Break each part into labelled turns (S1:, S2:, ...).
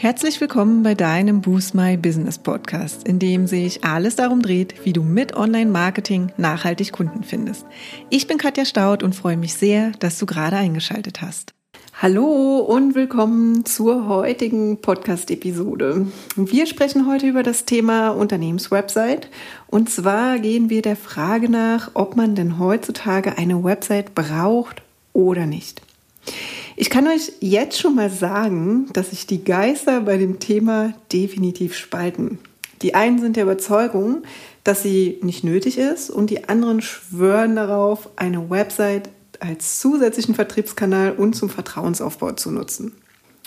S1: Herzlich willkommen bei deinem Boost My Business Podcast, in dem sich alles darum dreht, wie du mit Online-Marketing nachhaltig Kunden findest. Ich bin Katja Staud und freue mich sehr, dass du gerade eingeschaltet hast. Hallo und willkommen zur heutigen Podcast-Episode. Wir sprechen heute über das Thema Unternehmenswebsite. Und zwar gehen wir der Frage nach, ob man denn heutzutage eine Website braucht oder nicht. Ich kann euch jetzt schon mal sagen, dass sich die Geister bei dem Thema definitiv spalten. Die einen sind der Überzeugung, dass sie nicht nötig ist und die anderen schwören darauf, eine Website als zusätzlichen Vertriebskanal und zum Vertrauensaufbau zu nutzen.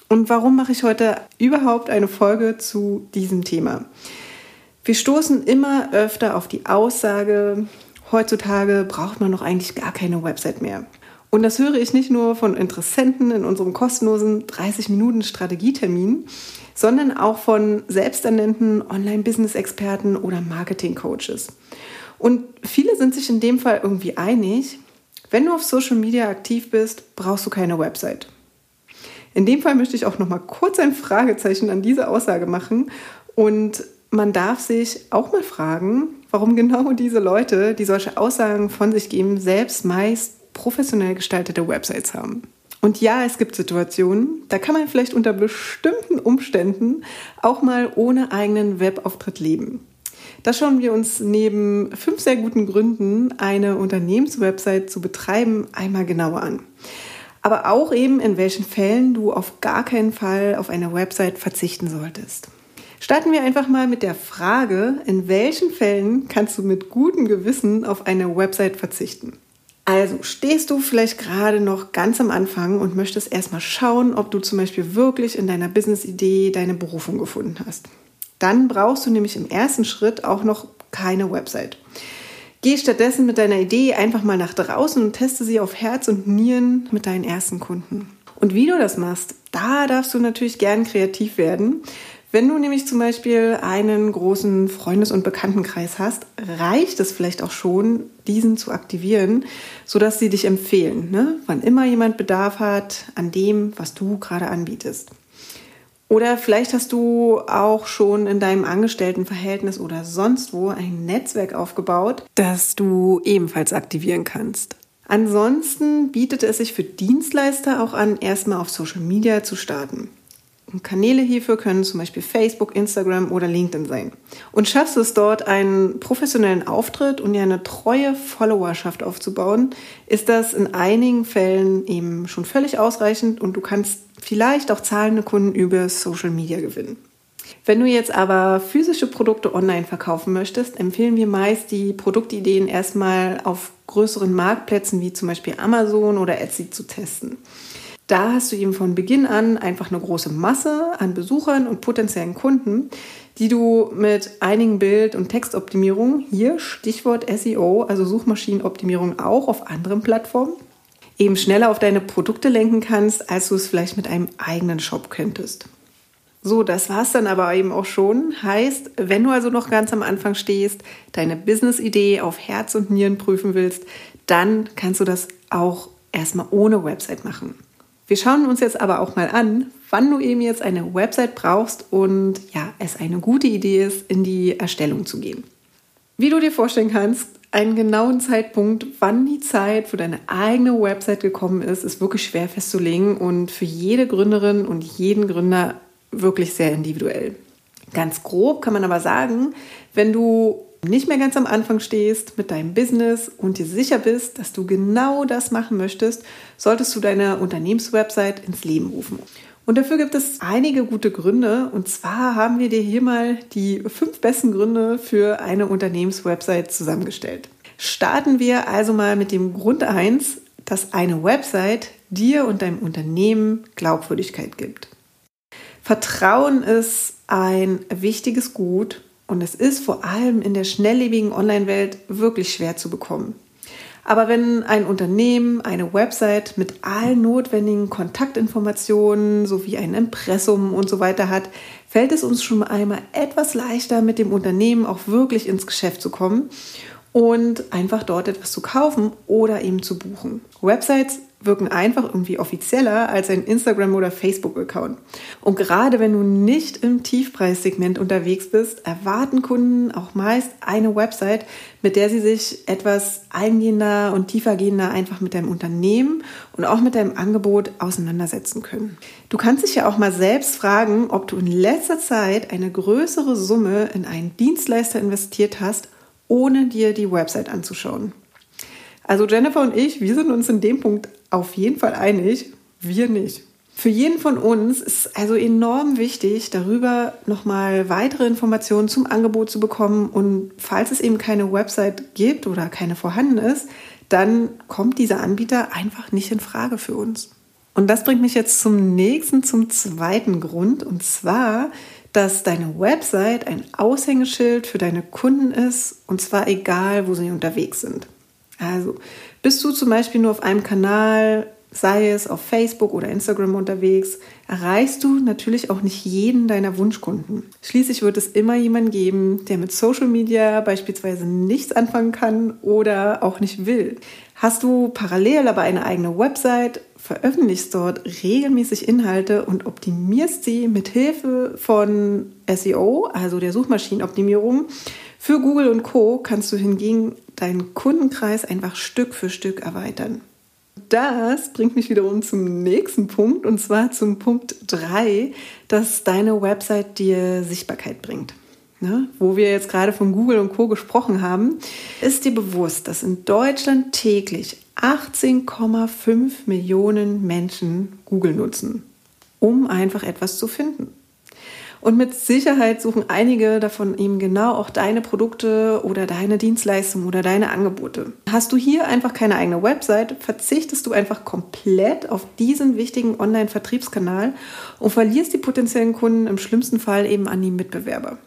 S1: Und warum mache ich heute überhaupt eine Folge zu diesem Thema? Wir stoßen immer öfter auf die Aussage, heutzutage braucht man noch eigentlich gar keine Website mehr. Und das höre ich nicht nur von Interessenten in unserem kostenlosen 30-Minuten-Strategietermin, sondern auch von selbsternannten Online-Business-Experten oder Marketing-Coaches. Und viele sind sich in dem Fall irgendwie einig, wenn du auf Social Media aktiv bist, brauchst du keine Website. In dem Fall möchte ich auch noch mal kurz ein Fragezeichen an diese Aussage machen und man darf sich auch mal fragen, warum genau diese Leute, die solche Aussagen von sich geben, selbst meist professionell gestaltete Websites haben. Und ja, es gibt Situationen, da kann man vielleicht unter bestimmten Umständen auch mal ohne eigenen Webauftritt leben. Da schauen wir uns neben fünf sehr guten Gründen, eine Unternehmenswebsite zu betreiben, einmal genauer an. Aber auch eben, in welchen Fällen du auf gar keinen Fall auf eine Website verzichten solltest. Starten wir einfach mal mit der Frage, in welchen Fällen kannst du mit gutem Gewissen auf eine Website verzichten? Also stehst du vielleicht gerade noch ganz am Anfang und möchtest erstmal schauen, ob du zum Beispiel wirklich in deiner Business-Idee deine Berufung gefunden hast. Dann brauchst du nämlich im ersten Schritt auch noch keine Website. Geh stattdessen mit deiner Idee einfach mal nach draußen und teste sie auf Herz und Nieren mit deinen ersten Kunden. Und wie du das machst, da darfst du natürlich gern kreativ werden. Wenn du nämlich zum Beispiel einen großen Freundes- und Bekanntenkreis hast, reicht es vielleicht auch schon, diesen zu aktivieren, sodass sie dich empfehlen, ne? wann immer jemand Bedarf hat an dem, was du gerade anbietest. Oder vielleicht hast du auch schon in deinem Angestelltenverhältnis oder sonst wo ein Netzwerk aufgebaut, das du ebenfalls aktivieren kannst. Ansonsten bietet es sich für Dienstleister auch an, erstmal auf Social Media zu starten. Kanäle hierfür können zum Beispiel Facebook, Instagram oder LinkedIn sein. Und schaffst es dort, einen professionellen Auftritt und dir eine treue Followerschaft aufzubauen, ist das in einigen Fällen eben schon völlig ausreichend und du kannst vielleicht auch zahlende Kunden über Social Media gewinnen. Wenn du jetzt aber physische Produkte online verkaufen möchtest, empfehlen wir meist, die Produktideen erstmal auf größeren Marktplätzen wie zum Beispiel Amazon oder Etsy zu testen. Da hast du eben von Beginn an einfach eine große Masse an Besuchern und potenziellen Kunden, die du mit einigen Bild- und Textoptimierungen, hier Stichwort SEO, also Suchmaschinenoptimierung auch auf anderen Plattformen, eben schneller auf deine Produkte lenken kannst, als du es vielleicht mit einem eigenen Shop könntest. So, das war es dann aber eben auch schon. Heißt, wenn du also noch ganz am Anfang stehst, deine Business-Idee auf Herz und Nieren prüfen willst, dann kannst du das auch erstmal ohne Website machen. Wir schauen uns jetzt aber auch mal an, wann du eben jetzt eine Website brauchst und ja, es eine gute Idee ist, in die Erstellung zu gehen. Wie du dir vorstellen kannst, einen genauen Zeitpunkt, wann die Zeit für deine eigene Website gekommen ist, ist wirklich schwer festzulegen und für jede Gründerin und jeden Gründer wirklich sehr individuell. Ganz grob kann man aber sagen, wenn du nicht mehr ganz am Anfang stehst mit deinem Business und dir sicher bist, dass du genau das machen möchtest, solltest du deine Unternehmenswebsite ins Leben rufen. Und dafür gibt es einige gute Gründe. Und zwar haben wir dir hier mal die fünf besten Gründe für eine Unternehmenswebsite zusammengestellt. Starten wir also mal mit dem Grund 1, dass eine Website dir und deinem Unternehmen Glaubwürdigkeit gibt. Vertrauen ist ein wichtiges Gut und es ist vor allem in der schnelllebigen Online-Welt wirklich schwer zu bekommen. Aber wenn ein Unternehmen eine Website mit allen notwendigen Kontaktinformationen sowie ein Impressum und so weiter hat, fällt es uns schon einmal etwas leichter, mit dem Unternehmen auch wirklich ins Geschäft zu kommen und einfach dort etwas zu kaufen oder eben zu buchen. Websites wirken einfach irgendwie offizieller als ein Instagram- oder Facebook-Account. Und gerade wenn du nicht im Tiefpreissegment unterwegs bist, erwarten Kunden auch meist eine Website, mit der sie sich etwas eingehender und tiefergehender einfach mit deinem Unternehmen und auch mit deinem Angebot auseinandersetzen können. Du kannst dich ja auch mal selbst fragen, ob du in letzter Zeit eine größere Summe in einen Dienstleister investiert hast, ohne dir die Website anzuschauen. Also Jennifer und ich, wir sind uns in dem Punkt auf jeden Fall einig, wir nicht. Für jeden von uns ist also enorm wichtig, darüber nochmal weitere Informationen zum Angebot zu bekommen. Und falls es eben keine Website gibt oder keine vorhanden ist, dann kommt dieser Anbieter einfach nicht in Frage für uns. Und das bringt mich jetzt zum nächsten, zum zweiten Grund. Und zwar, dass deine Website ein Aushängeschild für deine Kunden ist. Und zwar egal, wo sie unterwegs sind. Also bist du zum Beispiel nur auf einem Kanal, sei es auf Facebook oder Instagram unterwegs, erreichst du natürlich auch nicht jeden deiner Wunschkunden. Schließlich wird es immer jemanden geben, der mit Social Media beispielsweise nichts anfangen kann oder auch nicht will. Hast du parallel aber eine eigene Website, veröffentlichst dort regelmäßig Inhalte und optimierst sie mit Hilfe von SEO, also der Suchmaschinenoptimierung, für Google und Co. kannst du hingegen deinen Kundenkreis einfach Stück für Stück erweitern. Das bringt mich wiederum zum nächsten Punkt und zwar zum Punkt 3, dass deine Website dir Sichtbarkeit bringt. Ne? Wo wir jetzt gerade von Google und Co gesprochen haben, ist dir bewusst, dass in Deutschland täglich 18,5 Millionen Menschen Google nutzen, um einfach etwas zu finden. Und mit Sicherheit suchen einige davon eben genau auch deine Produkte oder deine Dienstleistungen oder deine Angebote. Hast du hier einfach keine eigene Website, verzichtest du einfach komplett auf diesen wichtigen Online-Vertriebskanal und verlierst die potenziellen Kunden im schlimmsten Fall eben an die Mitbewerber.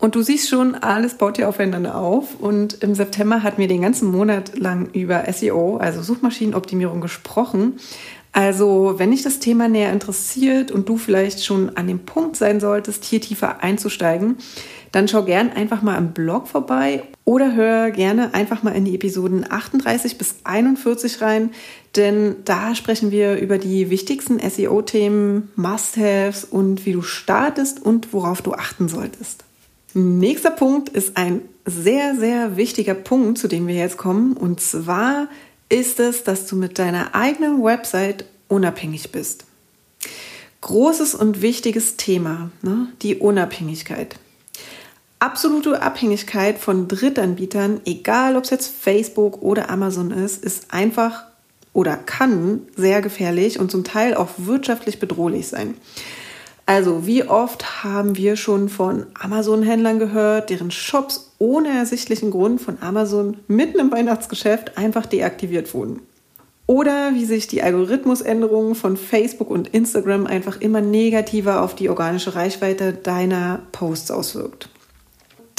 S1: Und du siehst schon, alles baut ja aufeinander auf. Und im September hatten wir den ganzen Monat lang über SEO, also Suchmaschinenoptimierung, gesprochen. Also, wenn dich das Thema näher interessiert und du vielleicht schon an dem Punkt sein solltest, hier tiefer einzusteigen, dann schau gern einfach mal im Blog vorbei oder hör gerne einfach mal in die Episoden 38 bis 41 rein, denn da sprechen wir über die wichtigsten SEO-Themen, Must-Haves und wie du startest und worauf du achten solltest. Nächster Punkt ist ein sehr, sehr wichtiger Punkt, zu dem wir jetzt kommen, und zwar ist es, dass du mit deiner eigenen Website unabhängig bist. Großes und wichtiges Thema, ne? die Unabhängigkeit. Absolute Abhängigkeit von Drittanbietern, egal ob es jetzt Facebook oder Amazon ist, ist einfach oder kann sehr gefährlich und zum Teil auch wirtschaftlich bedrohlich sein. Also, wie oft haben wir schon von Amazon-Händlern gehört, deren Shops ohne ersichtlichen Grund von Amazon mitten im Weihnachtsgeschäft einfach deaktiviert wurden? Oder wie sich die Algorithmusänderungen von Facebook und Instagram einfach immer negativer auf die organische Reichweite deiner Posts auswirkt.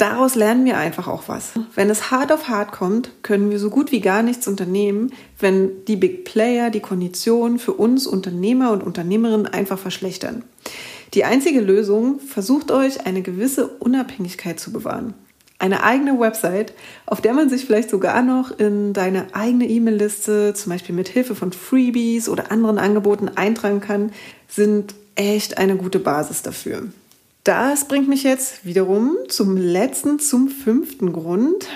S1: Daraus lernen wir einfach auch was. Wenn es hart auf hart kommt, können wir so gut wie gar nichts unternehmen, wenn die Big Player die Konditionen für uns Unternehmer und Unternehmerinnen einfach verschlechtern. Die einzige Lösung, versucht euch eine gewisse Unabhängigkeit zu bewahren. Eine eigene Website, auf der man sich vielleicht sogar noch in deine eigene E-Mail-Liste, zum Beispiel mit Hilfe von Freebies oder anderen Angeboten eintragen kann, sind echt eine gute Basis dafür. Das bringt mich jetzt wiederum zum letzten, zum fünften Grund,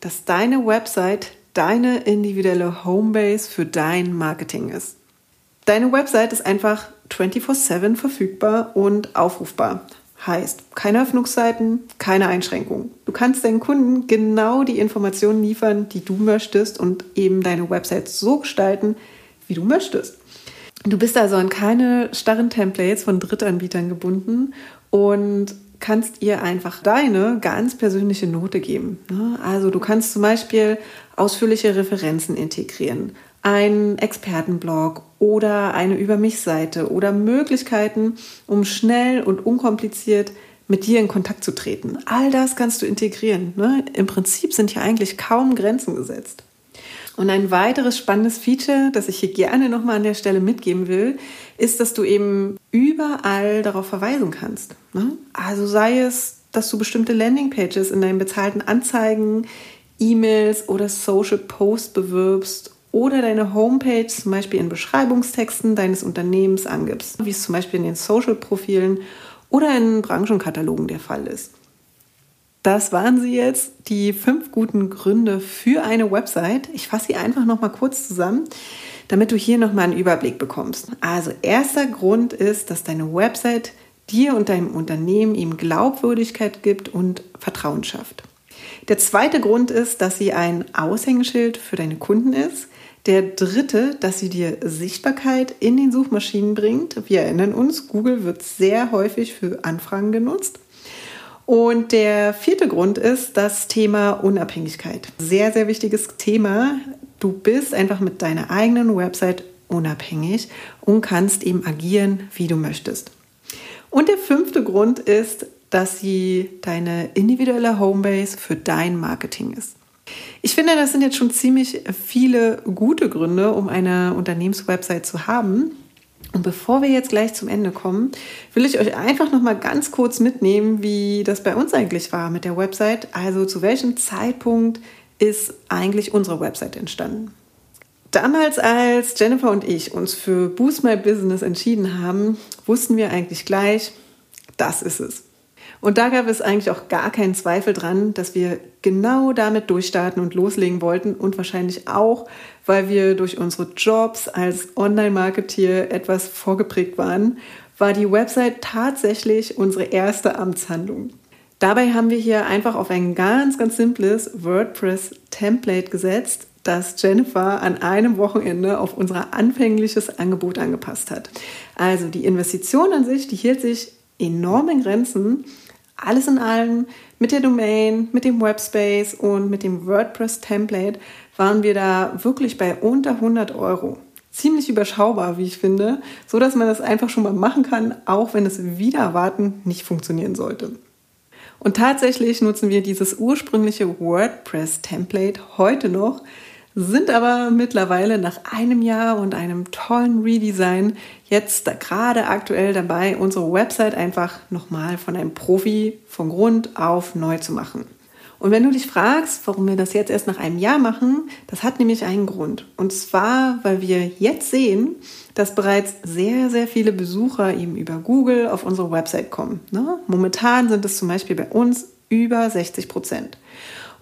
S1: dass deine Website deine individuelle Homebase für dein Marketing ist. Deine Website ist einfach 24/7 verfügbar und aufrufbar. Heißt, keine Öffnungszeiten, keine Einschränkungen. Du kannst deinen Kunden genau die Informationen liefern, die du möchtest und eben deine Website so gestalten, wie du möchtest. Du bist also an keine starren Templates von Drittanbietern gebunden und kannst ihr einfach deine ganz persönliche Note geben. Ne? Also du kannst zum Beispiel ausführliche Referenzen integrieren, einen Expertenblog oder eine Über mich Seite oder Möglichkeiten, um schnell und unkompliziert mit dir in Kontakt zu treten. All das kannst du integrieren. Ne? Im Prinzip sind hier eigentlich kaum Grenzen gesetzt. Und ein weiteres spannendes Feature, das ich hier gerne nochmal an der Stelle mitgeben will, ist, dass du eben überall darauf verweisen kannst. Ne? Also sei es, dass du bestimmte Landingpages in deinen bezahlten Anzeigen, E-Mails oder Social Posts bewirbst oder deine Homepage zum Beispiel in Beschreibungstexten deines Unternehmens angibst, wie es zum Beispiel in den Social-Profilen oder in Branchenkatalogen der Fall ist. Das waren sie jetzt, die fünf guten Gründe für eine Website. Ich fasse sie einfach noch mal kurz zusammen, damit du hier noch mal einen Überblick bekommst. Also erster Grund ist, dass deine Website dir und deinem Unternehmen ihm Glaubwürdigkeit gibt und Vertrauen schafft. Der zweite Grund ist, dass sie ein Aushängeschild für deine Kunden ist. Der dritte, dass sie dir Sichtbarkeit in den Suchmaschinen bringt. Wir erinnern uns, Google wird sehr häufig für Anfragen genutzt. Und der vierte Grund ist das Thema Unabhängigkeit. Sehr, sehr wichtiges Thema. Du bist einfach mit deiner eigenen Website unabhängig und kannst eben agieren, wie du möchtest. Und der fünfte Grund ist, dass sie deine individuelle Homebase für dein Marketing ist. Ich finde, das sind jetzt schon ziemlich viele gute Gründe, um eine Unternehmenswebsite zu haben. Und bevor wir jetzt gleich zum Ende kommen, will ich euch einfach noch mal ganz kurz mitnehmen, wie das bei uns eigentlich war mit der Website. Also zu welchem Zeitpunkt ist eigentlich unsere Website entstanden? Damals, als Jennifer und ich uns für Boost My Business entschieden haben, wussten wir eigentlich gleich, das ist es. Und da gab es eigentlich auch gar keinen Zweifel dran, dass wir genau damit durchstarten und loslegen wollten und wahrscheinlich auch, weil wir durch unsere Jobs als Online-Marketeer etwas vorgeprägt waren, war die Website tatsächlich unsere erste Amtshandlung. Dabei haben wir hier einfach auf ein ganz, ganz simples WordPress-Template gesetzt, das Jennifer an einem Wochenende auf unser anfängliches Angebot angepasst hat. Also die Investition an sich, die hielt sich enorm in Grenzen, alles in allem mit der Domain, mit dem Webspace und mit dem WordPress-Template waren wir da wirklich bei unter 100 Euro. Ziemlich überschaubar, wie ich finde, so dass man das einfach schon mal machen kann, auch wenn es wieder erwarten nicht funktionieren sollte. Und tatsächlich nutzen wir dieses ursprüngliche WordPress-Template heute noch sind aber mittlerweile nach einem Jahr und einem tollen Redesign jetzt gerade aktuell dabei, unsere Website einfach nochmal von einem Profi von Grund auf neu zu machen. Und wenn du dich fragst, warum wir das jetzt erst nach einem Jahr machen, das hat nämlich einen Grund. Und zwar, weil wir jetzt sehen, dass bereits sehr, sehr viele Besucher eben über Google auf unsere Website kommen. Ne? Momentan sind es zum Beispiel bei uns über 60 Prozent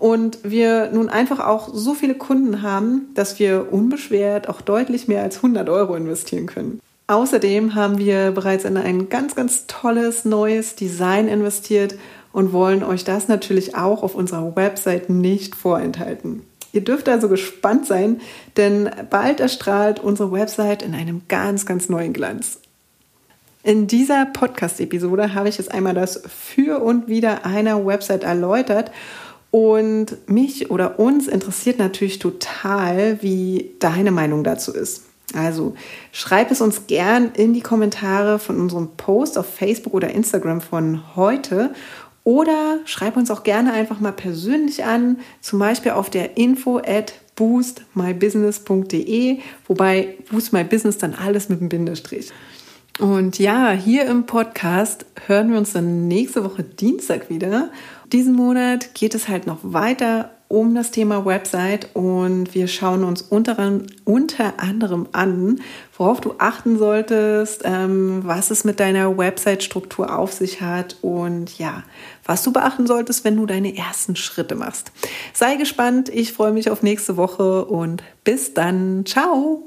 S1: und wir nun einfach auch so viele Kunden haben, dass wir unbeschwert auch deutlich mehr als 100 Euro investieren können. Außerdem haben wir bereits in ein ganz, ganz tolles neues Design investiert und wollen euch das natürlich auch auf unserer Website nicht vorenthalten. Ihr dürft also gespannt sein, denn bald erstrahlt unsere Website in einem ganz, ganz neuen Glanz. In dieser Podcast-Episode habe ich jetzt einmal das Für und Wider einer Website erläutert und mich oder uns interessiert natürlich total, wie deine Meinung dazu ist. Also schreib es uns gern in die Kommentare von unserem Post auf Facebook oder Instagram von heute oder schreib uns auch gerne einfach mal persönlich an, zum Beispiel auf der info at boostmybusiness.de, wobei Boost My Business dann alles mit dem Bindestrich. Und ja, hier im Podcast hören wir uns dann nächste Woche Dienstag wieder. Diesen Monat geht es halt noch weiter um das Thema Website und wir schauen uns unter, unter anderem an, worauf du achten solltest, ähm, was es mit deiner Website-Struktur auf sich hat und ja, was du beachten solltest, wenn du deine ersten Schritte machst. Sei gespannt, ich freue mich auf nächste Woche und bis dann. Ciao!